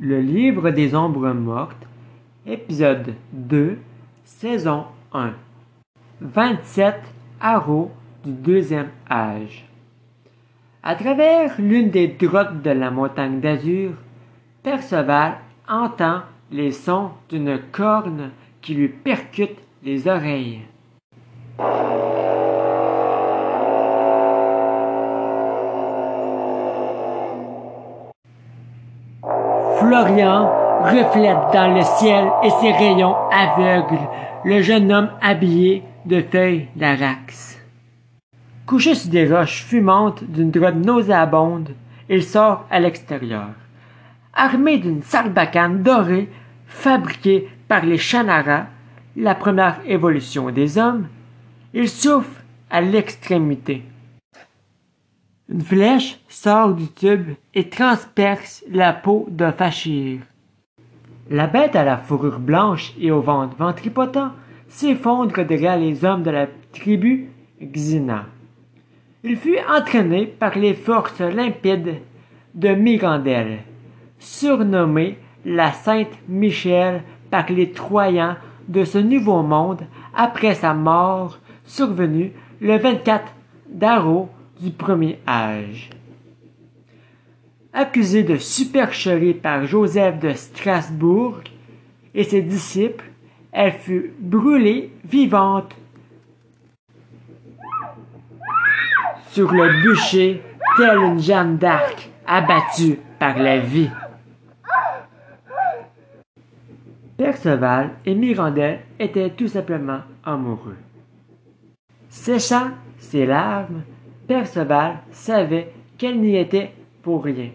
Le livre des ombres mortes, épisode 2, saison 1. 27 Arrows du deuxième âge. À travers l'une des grottes de la montagne d'Azur, Perceval entend les sons d'une corne qui lui percute les oreilles. Florian reflète dans le ciel et ses rayons aveuglent le jeune homme habillé de feuilles d'arax. Couché sur des roches fumantes d'une droite nauséabonde, il sort à l'extérieur. Armé d'une sarbacane dorée fabriquée par les Shannara, la première évolution des hommes, il souffle à l'extrémité. Une flèche sort du tube et transperce la peau d'un fachir. La bête à la fourrure blanche et au ventre ventripotent s'effondre derrière les hommes de la tribu Xina. Il fut entraîné par les forces limpides de Mirandel, surnommée la Sainte Michel par les Troyens de ce nouveau monde après sa mort survenue le 24 d'Aro du premier âge. Accusée de supercherie par Joseph de Strasbourg et ses disciples, elle fut brûlée vivante sur le bûcher telle une Jeanne d'Arc abattue par la vie. Perceval et Mirandel étaient tout simplement amoureux. Séchant ses larmes, Perceval savait qu'elle n'y était pour rien.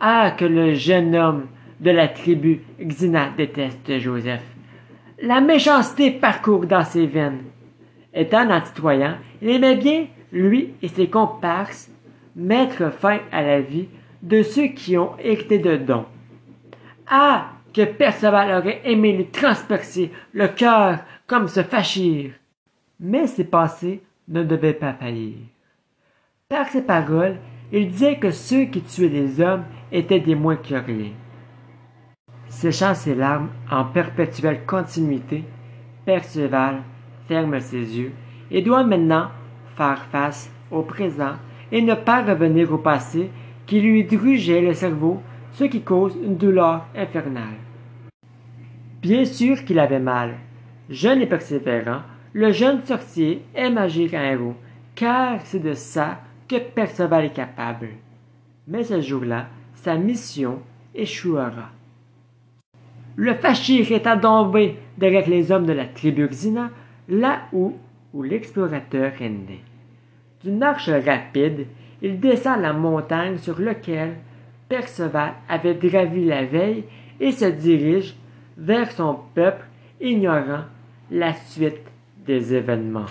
Ah, que le jeune homme de la tribu Xina déteste Joseph. La méchanceté parcourt dans ses veines. Étant antitoyen, il aimait bien, lui et ses comparses, mettre fin à la vie de ceux qui ont hérité de dons. Ah, que Perceval aurait aimé lui transpercer le cœur comme se fâchir. Mais ses pensées ne devaient pas faillir. Par ses paroles, il disait que ceux qui tuaient les hommes étaient des moins que. Séchant ses larmes en perpétuelle continuité, Perceval ferme ses yeux et doit maintenant faire face au présent et ne pas revenir au passé qui lui drugeait le cerveau, ce qui cause une douleur infernale. Bien sûr qu'il avait mal. Jeune et persévérant, le jeune sorcier aime agir en héros, car c'est de ça que Perceval est capable. Mais ce jour-là, sa mission échouera. Le Fachir est tombé derrière les hommes de la tribu Xina, là où, où l'explorateur est né. D'une marche rapide, il descend la montagne sur laquelle Perceval avait gravi la veille et se dirige vers son peuple, ignorant la suite des événements.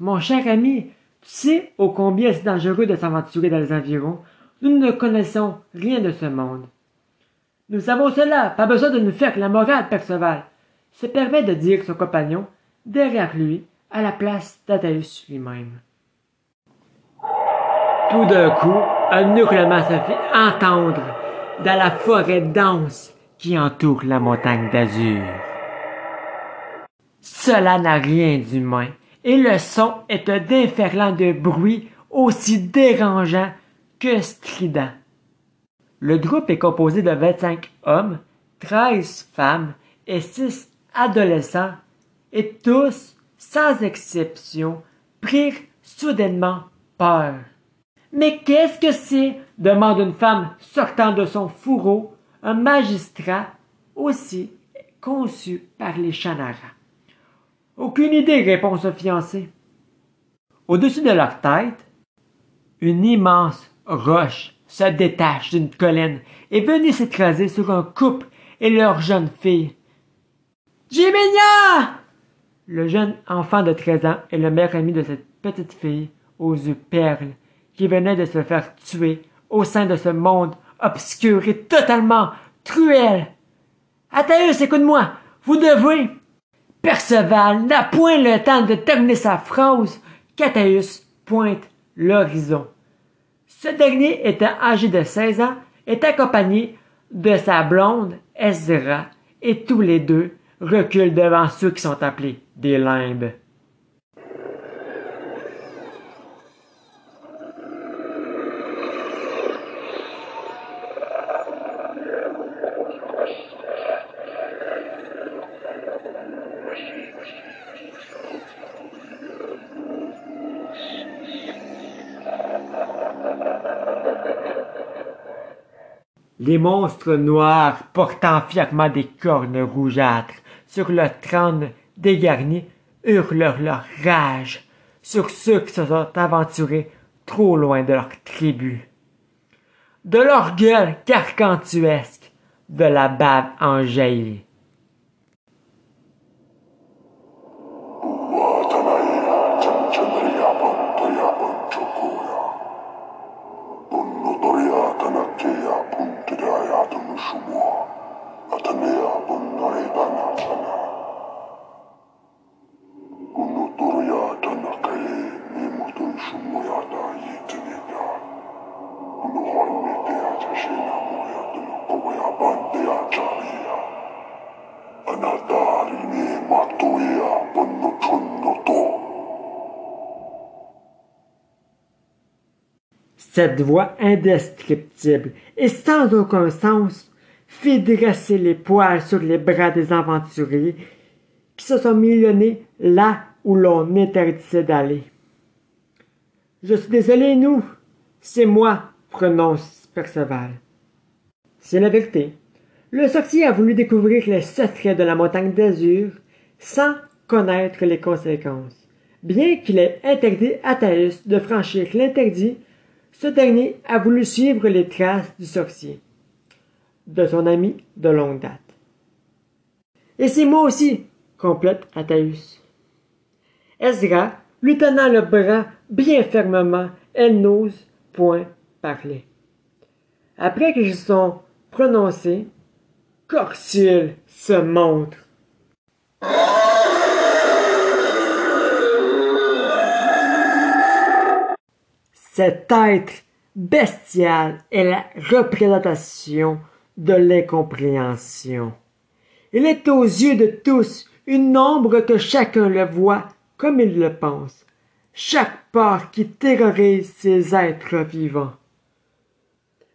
Mon cher ami, tu sais ô combien c'est dangereux de s'aventurer dans les environs. Nous ne connaissons rien de ce monde. Nous savons cela, pas besoin de nous faire la morale, Perceval, se permet de dire son compagnon, derrière lui, à la place d'Athaeus lui-même. Tout d'un coup, un hurlement se fit entendre dans la forêt dense qui entoure la montagne d'azur. Cela n'a rien d'humain, et le son est un déferlant de bruit aussi dérangeant que strident. Le groupe est composé de 25 hommes, 13 femmes et 6 adolescents, et tous, sans exception, prirent soudainement peur. Mais qu'est-ce que c'est? demande une femme sortant de son fourreau, un magistrat aussi conçu par les Shannara. Aucune idée, répond ce fiancé. Au-dessus de leur tête, une immense roche se détache d'une colline et venait s'écraser sur un couple et leur jeune fille. Jiminia! Le jeune enfant de 13 ans est le meilleur ami de cette petite fille aux yeux perles, qui venait de se faire tuer au sein de ce monde obscur et totalement cruel. Athéus, écoute-moi, vous devez. Perceval n'a point le temps de terminer sa phrase qu'Athéus pointe l'horizon. Ce dernier, étant âgé de 16 ans, est accompagné de sa blonde Ezra et tous les deux reculent devant ceux qui sont appelés des limbes. Les monstres noirs portant fièrement des cornes rougeâtres sur leur trône dégarni hurlent leur rage sur ceux qui se sont aventurés trop loin de leur tribu. De leur gueule gargantuesque, de la bave en. Cette voix indescriptible et sans aucun sens fit dresser les poils sur les bras des aventuriers qui se sont millonnés là où l'on interdisait d'aller. Je suis désolé, nous. C'est moi, prononce Perceval. C'est la vérité. Le sorcier a voulu découvrir les secrets de la montagne d'azur sans connaître les conséquences. Bien qu'il ait interdit à Thaïs de franchir l'interdit, ce dernier a voulu suivre les traces du sorcier, de son ami de longue date. Et c'est moi aussi, complète Athaïus. Ezra lui tenant le bras bien fermement, elle n'ose point parler. Après qu'ils sont prononcés, Corsul se montre. Cet être bestial est la représentation de l'incompréhension. Il est aux yeux de tous une ombre que chacun le voit comme il le pense, chaque part qui terrorise ces êtres vivants.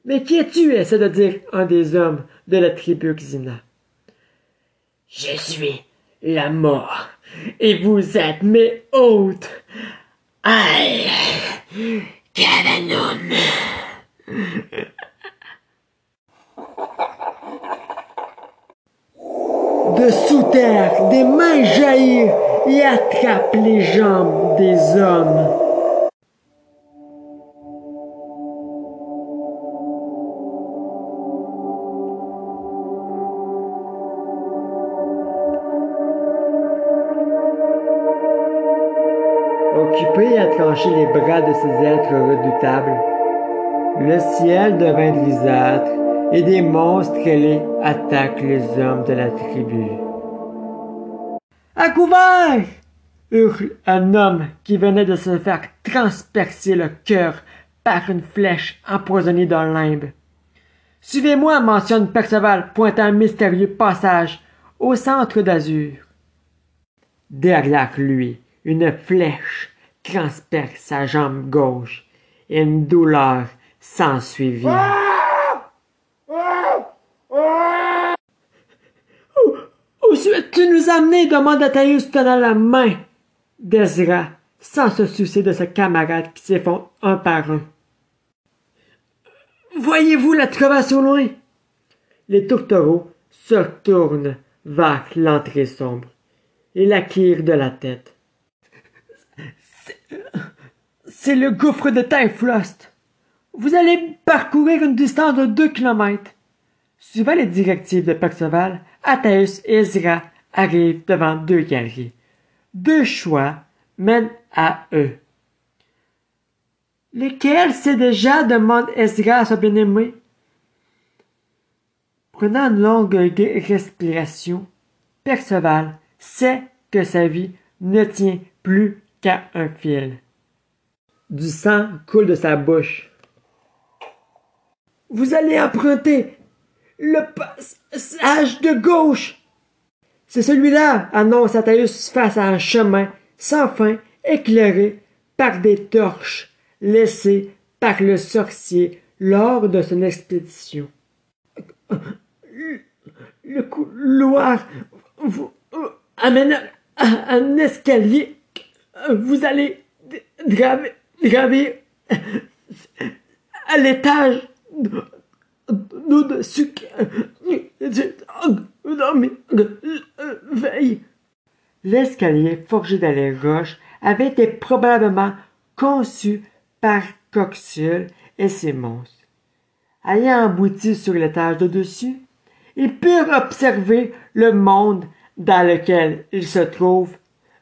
Mais qui es-tu? essaie de dire un des hommes de la tribu Xina? Je suis la mort, et vous êtes mes hôtes. Cavanon! De sous terre, des mains jaillissent et attrapent les jambes des hommes. Occupé à trancher les bras de ces êtres redoutables, le ciel devint grisâtre et des monstres ailés attaquent les hommes de la tribu. À couvert! hurle un homme qui venait de se faire transpercer le cœur par une flèche empoisonnée d'un limbe. Suivez-moi, mentionne Perceval, pointant un mystérieux passage au centre d'azur. Derrière lui, une flèche transperce sa jambe gauche et une douleur s'ensuivit. Souhaites-tu nous amener demanda Thaïus tenant la main d'Ezra, sans se soucier de ses camarades qui s'effondrent un par un. Voyez-vous la crevasse au loin? Les tourtereaux se retournent vers l'entrée sombre et la de la tête. C'est le gouffre de Typhlost. Vous allez parcourir une distance de deux kilomètres. Suivant les directives de Perceval, Athéus et Ezra arrivent devant deux galeries. Deux choix mènent à eux. Lesquels c'est déjà demande Ezra à son bien-aimé. Prenant une longue respiration, Perceval sait que sa vie ne tient plus qu'à un fil. Du sang coule de sa bouche. Vous allez emprunter le passage de gauche. C'est celui-là, annonce Athaïus face à un chemin sans fin éclairé par des torches laissées par le sorcier lors de son expédition. Le couloir vous amène à un escalier. Vous allez graver à l'étage au-dessus L'escalier forgé dans les avait été probablement conçu par Coxule et ses monstres. Ayant abouti sur l'étage de dessus, ils purent observer le monde dans lequel ils se trouvent,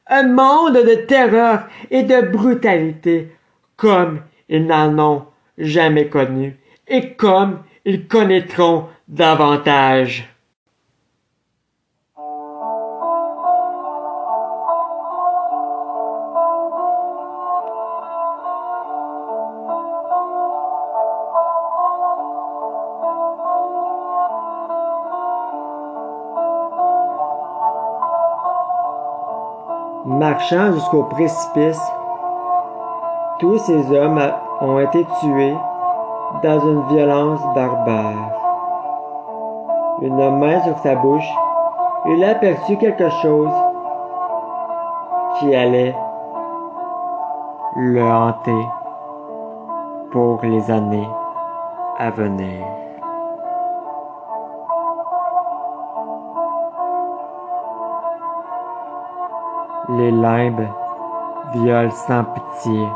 un monde de terreur et de brutalité comme ils n'en ont jamais connu et comme ils connaîtront davantage. Marchant jusqu'au précipice, tous ces hommes ont été tués dans une violence barbare. Une main sur sa bouche, il aperçut quelque chose qui allait le hanter pour les années à venir. Les limbes violent sans pitié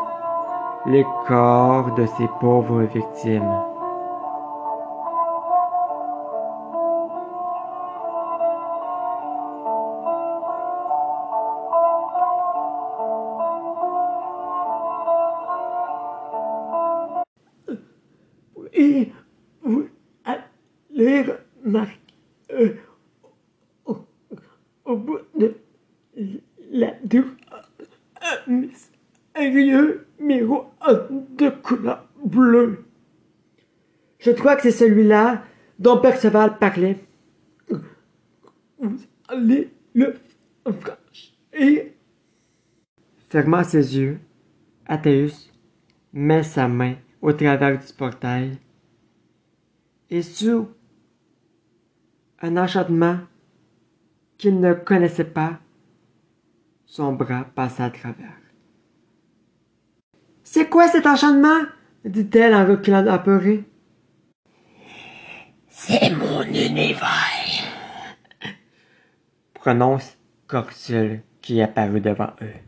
les corps de ces pauvres victimes. Mystérieux miroir de couleur bleue. Je crois que c'est celui-là dont Perceval parlait. Vous allez le franchir. Fermant ses yeux, Athéus met sa main au travers du portail et sous un enchantement qu'il ne connaissait pas, son bras passa à travers. C'est quoi cet enchantement? dit-elle en reculant apeurée. C'est mon univers, prononce Corsul qui apparut devant eux.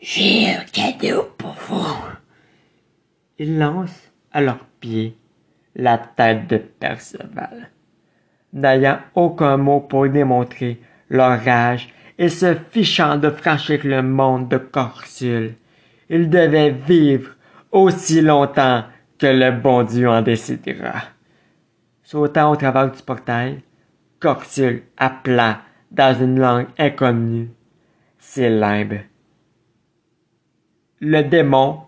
J'ai un cadeau pour vous. Il lance à leurs pieds la tête de Perceval. N'ayant aucun mot pour démontrer leur rage et se fichant de franchir le monde de Corsul, il devait vivre aussi longtemps que le bon Dieu en décidera. Sautant au travers du portail, Corsul appela dans une langue inconnue ses limbes. Le démon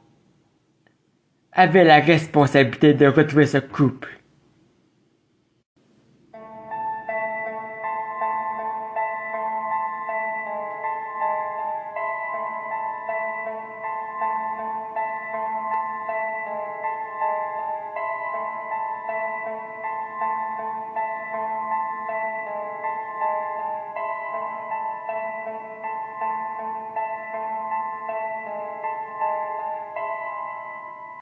avait la responsabilité de retrouver ce couple